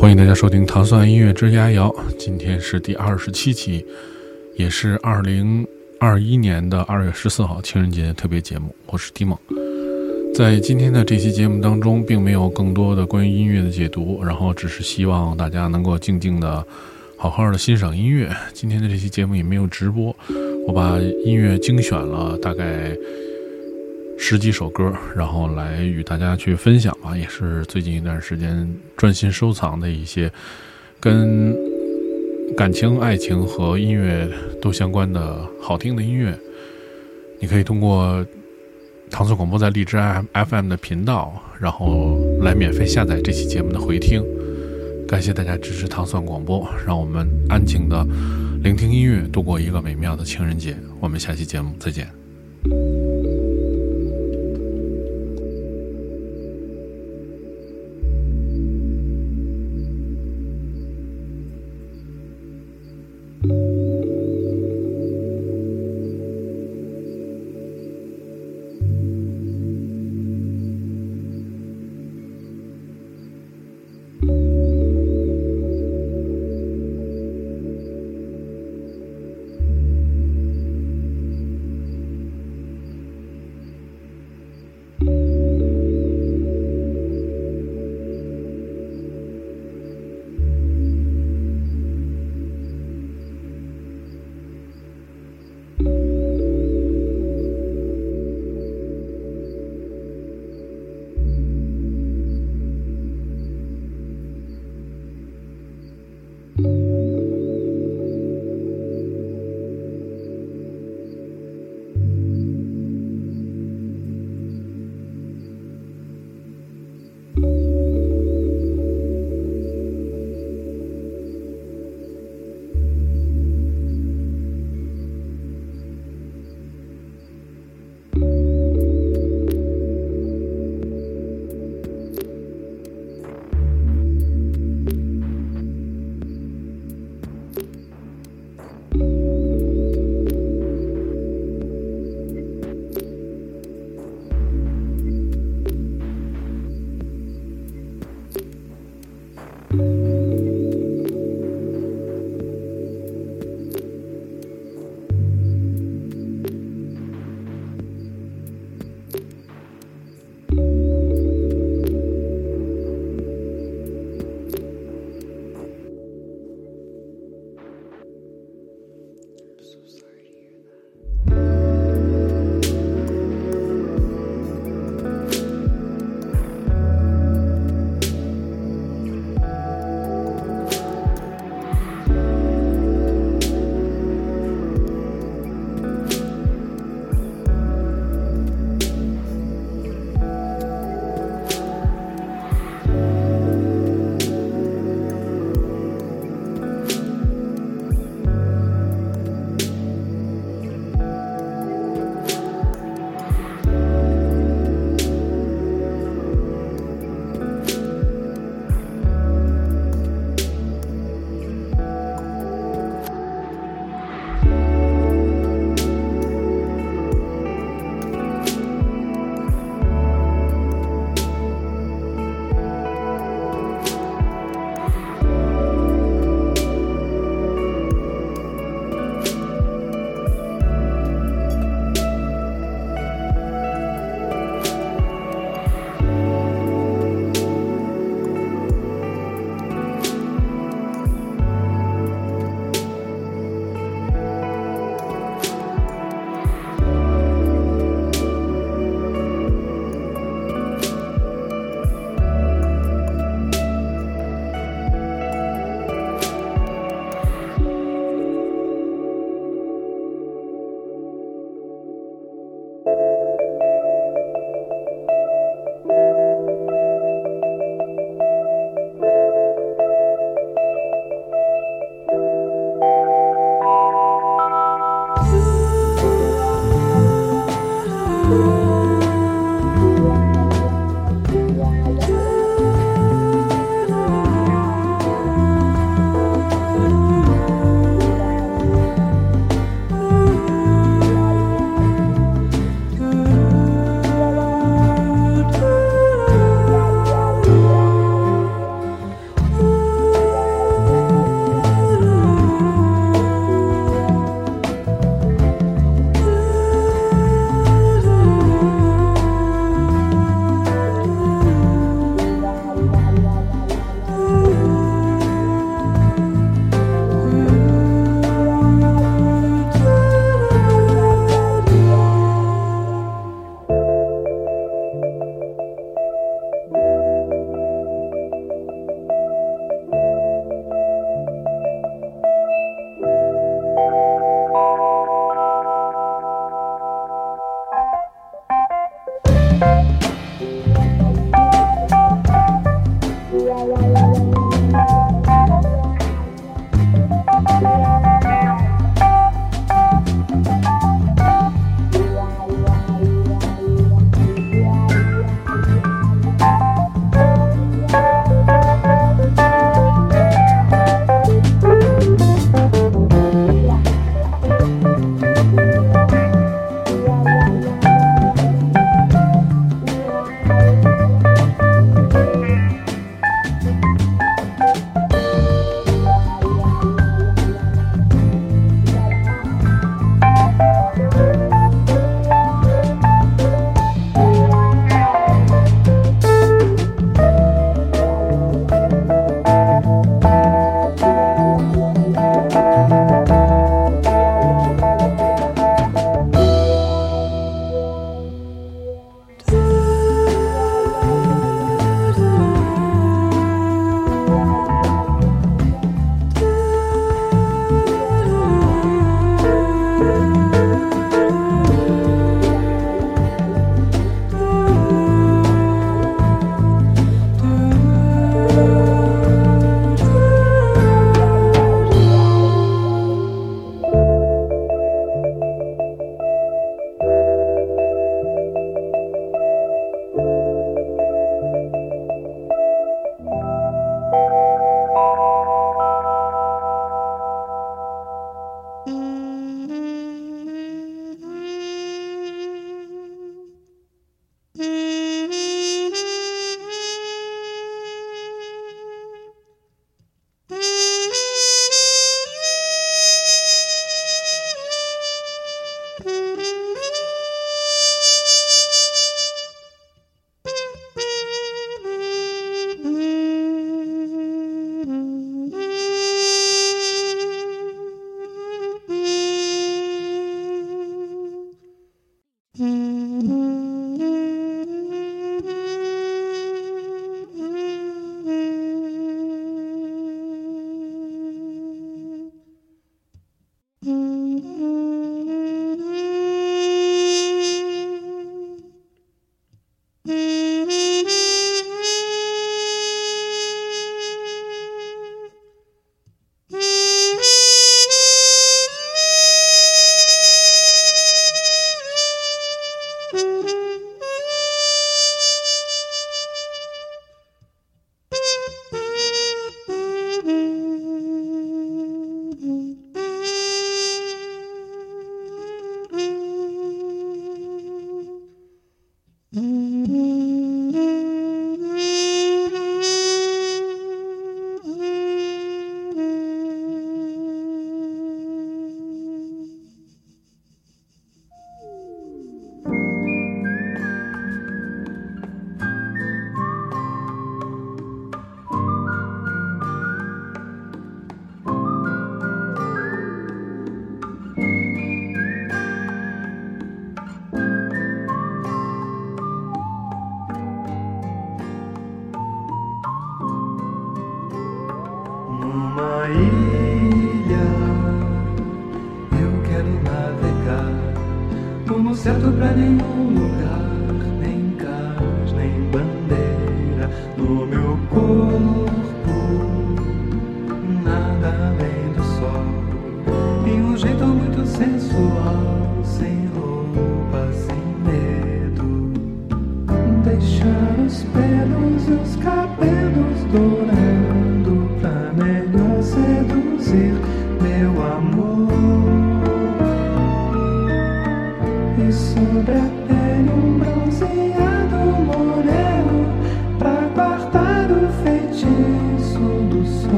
欢迎大家收听《糖蒜音乐之佳肴》，今天是第二十七期，也是二零二一年的二月十四号情人节特别节目。我是迪梦，在今天的这期节目当中，并没有更多的关于音乐的解读，然后只是希望大家能够静静的、好好的欣赏音乐。今天的这期节目也没有直播，我把音乐精选了大概。十几首歌，然后来与大家去分享吧，也是最近一段时间专心收藏的一些跟感情、爱情和音乐都相关的好听的音乐。你可以通过唐宋广播在荔枝 FM 的频道，然后来免费下载这期节目的回听。感谢大家支持唐宋广播，让我们安静的聆听音乐，度过一个美妙的情人节。我们下期节目再见。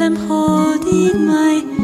I'm holding my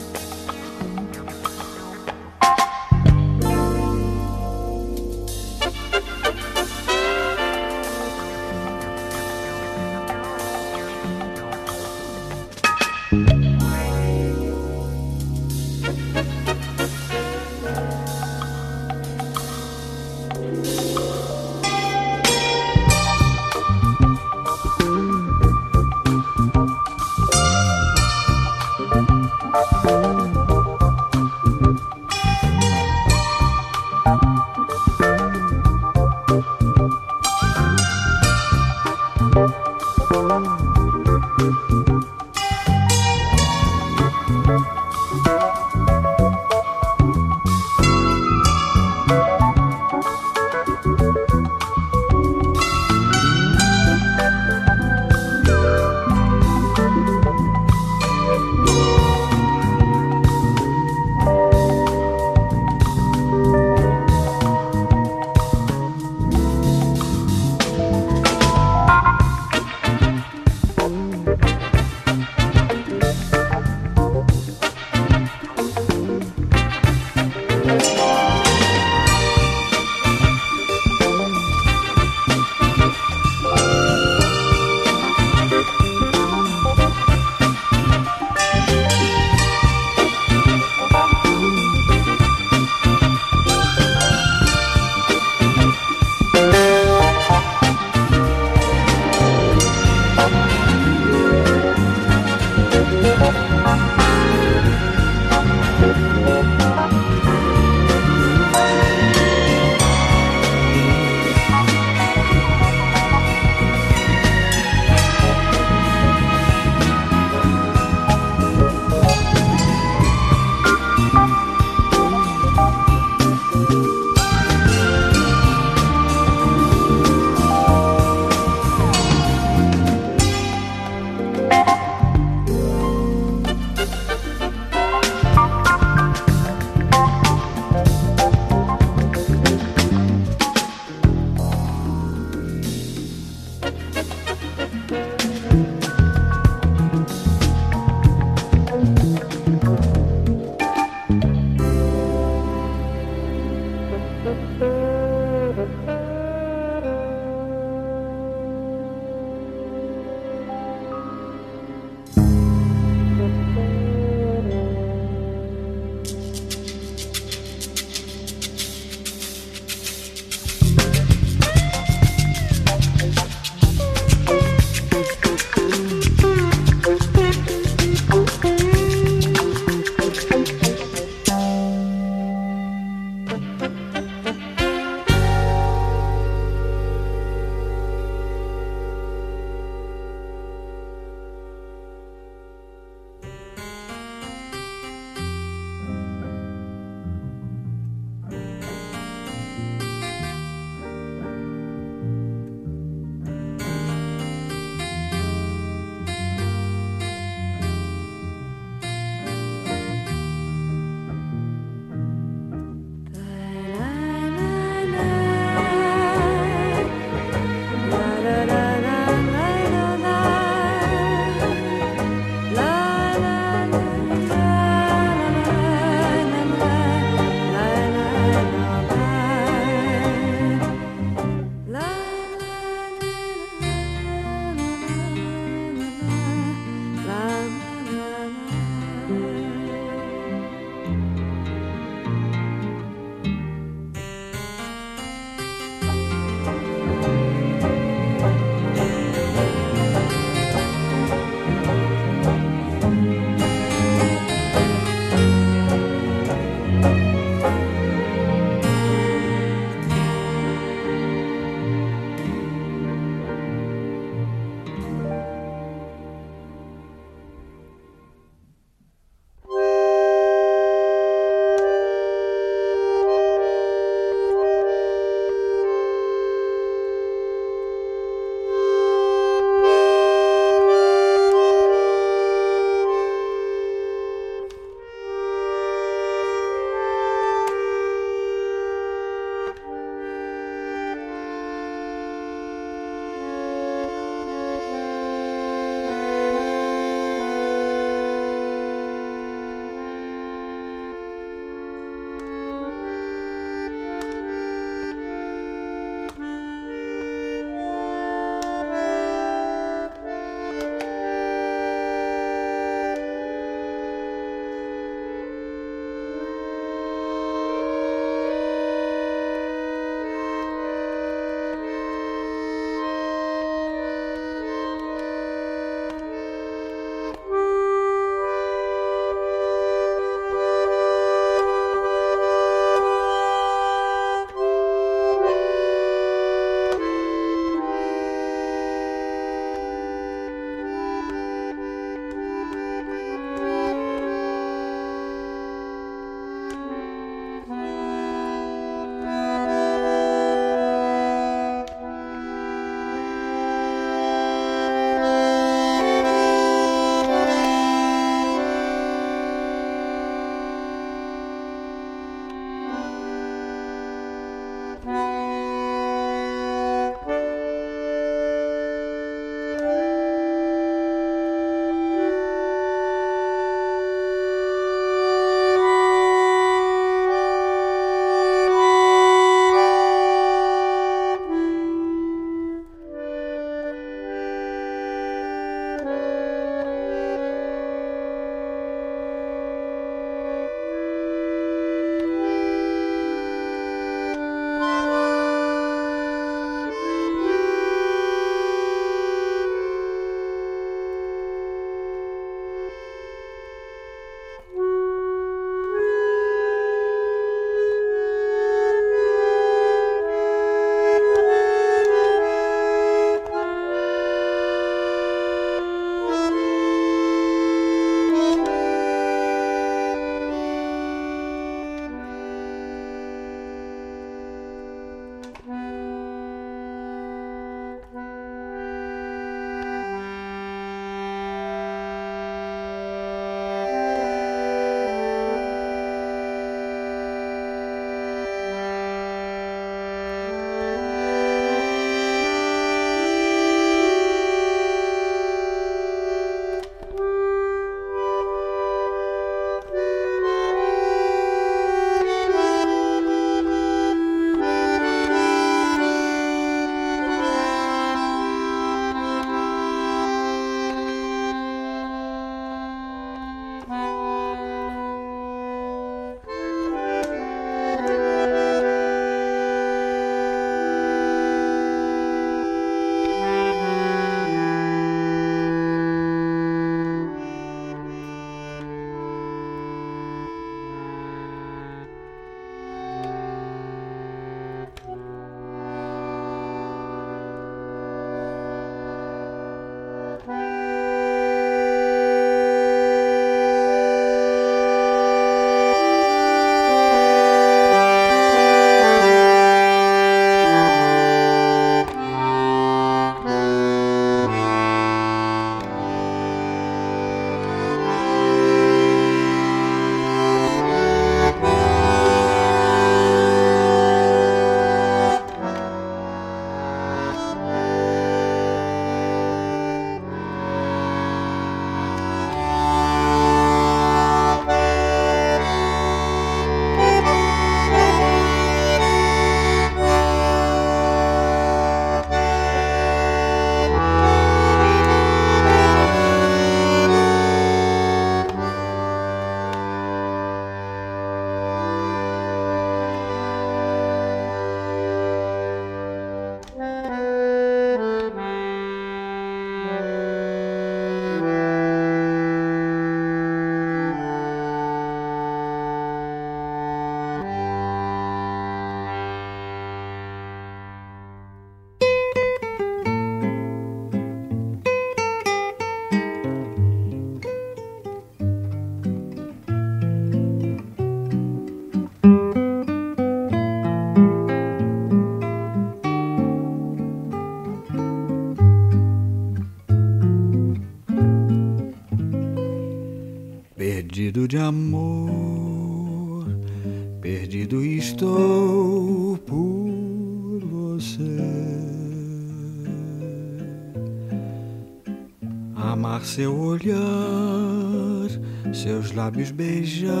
lábios beija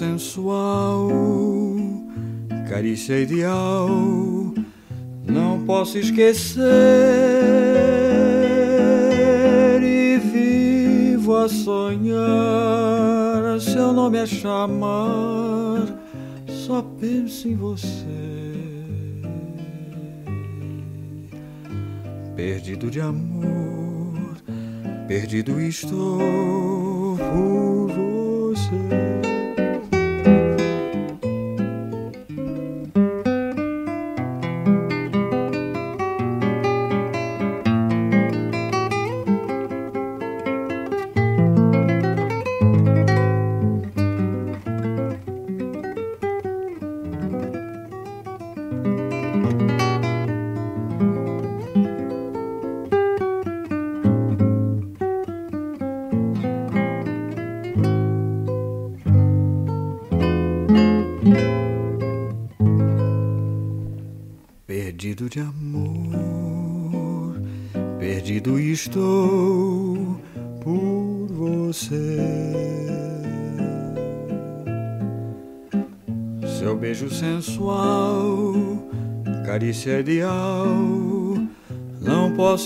sensual, carícia ideal, não posso esquecer e vivo a sonhar. Seu nome a chamar, só penso em você. Perdido de amor, perdido estou por você.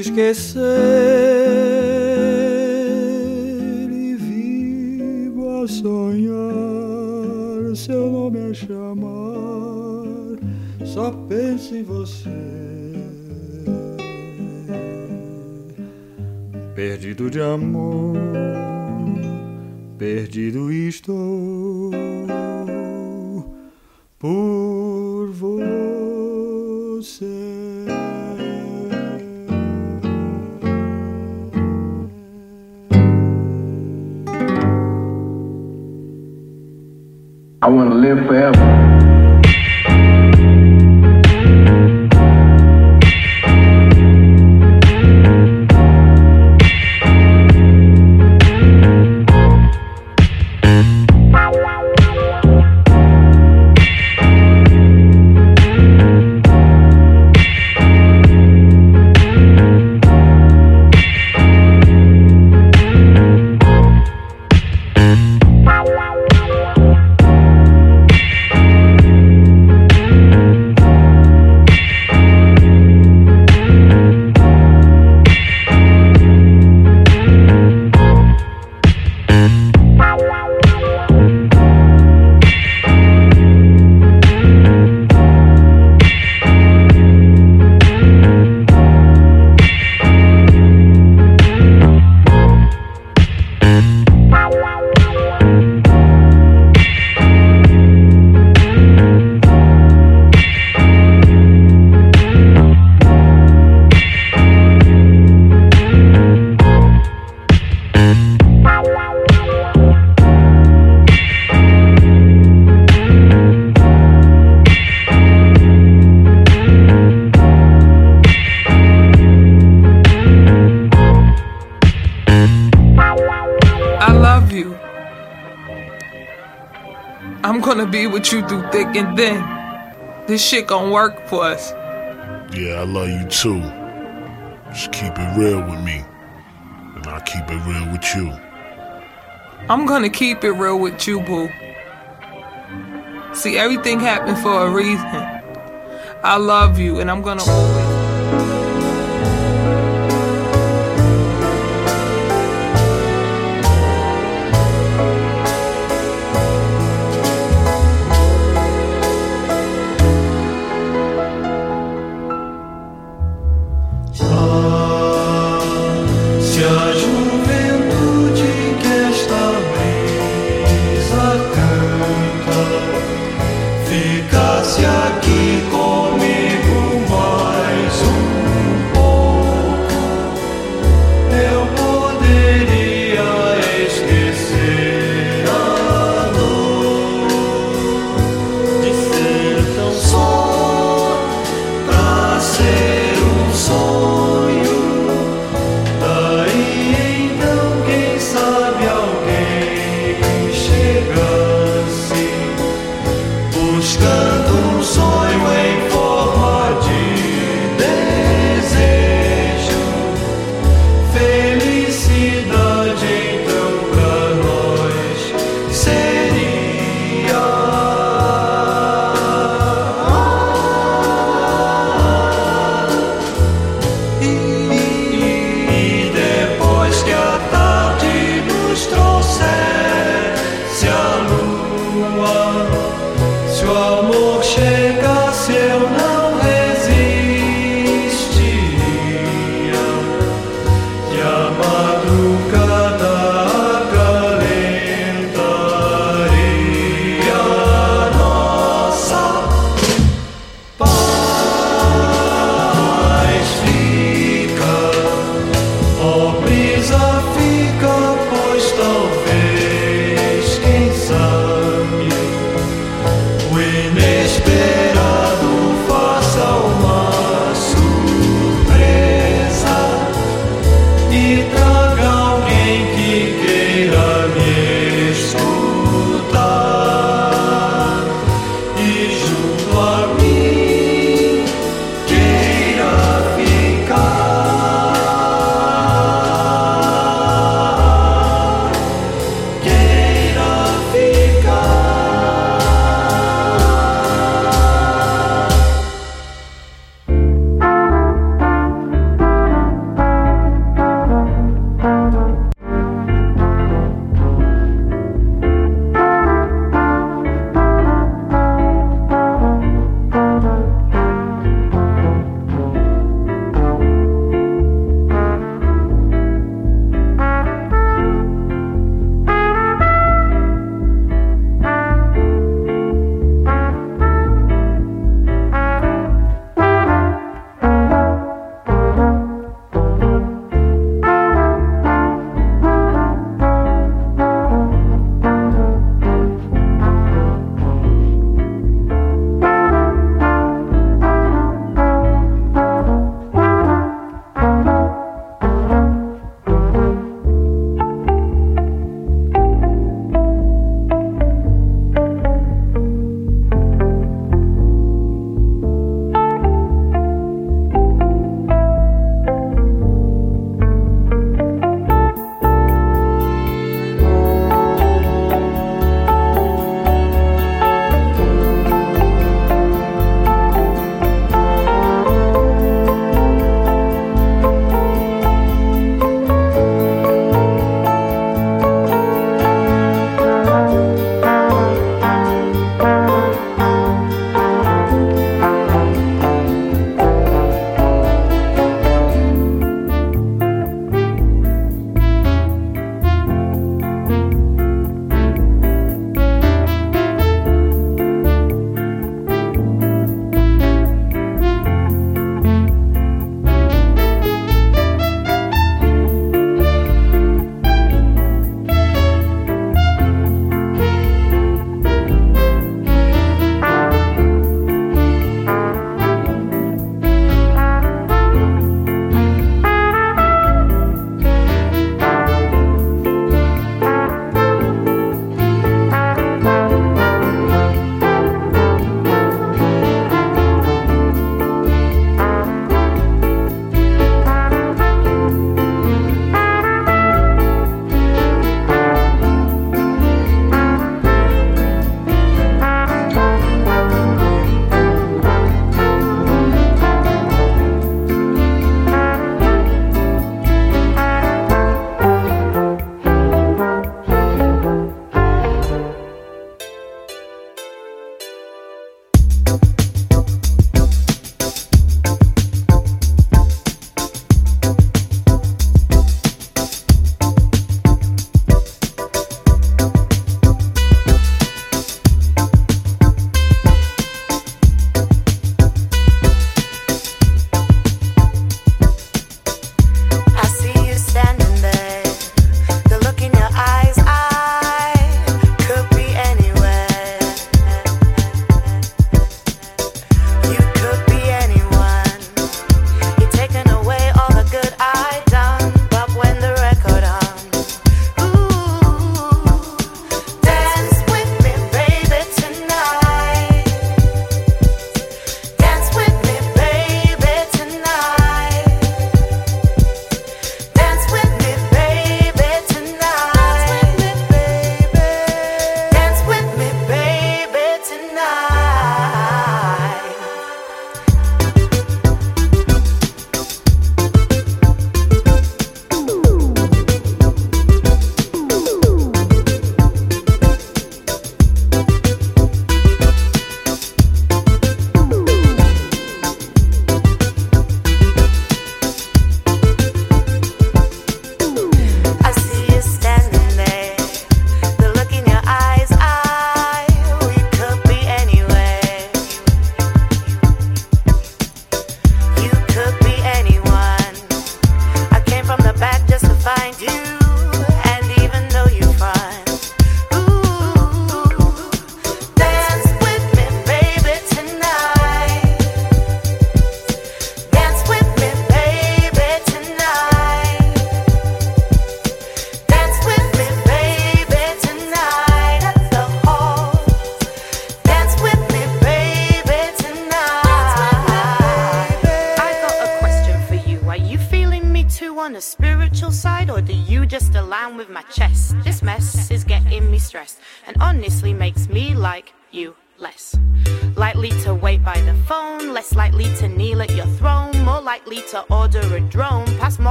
Esquecer I want to live forever. You through thick and thin. This shit gonna work for us. Yeah, I love you too. Just keep it real with me. And I'll keep it real with you. I'm gonna keep it real with you, boo. See, everything happened for a reason. I love you, and I'm gonna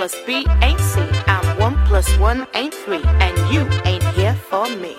plus B ain't C. I'm one plus one ain't three, and you ain't here for me.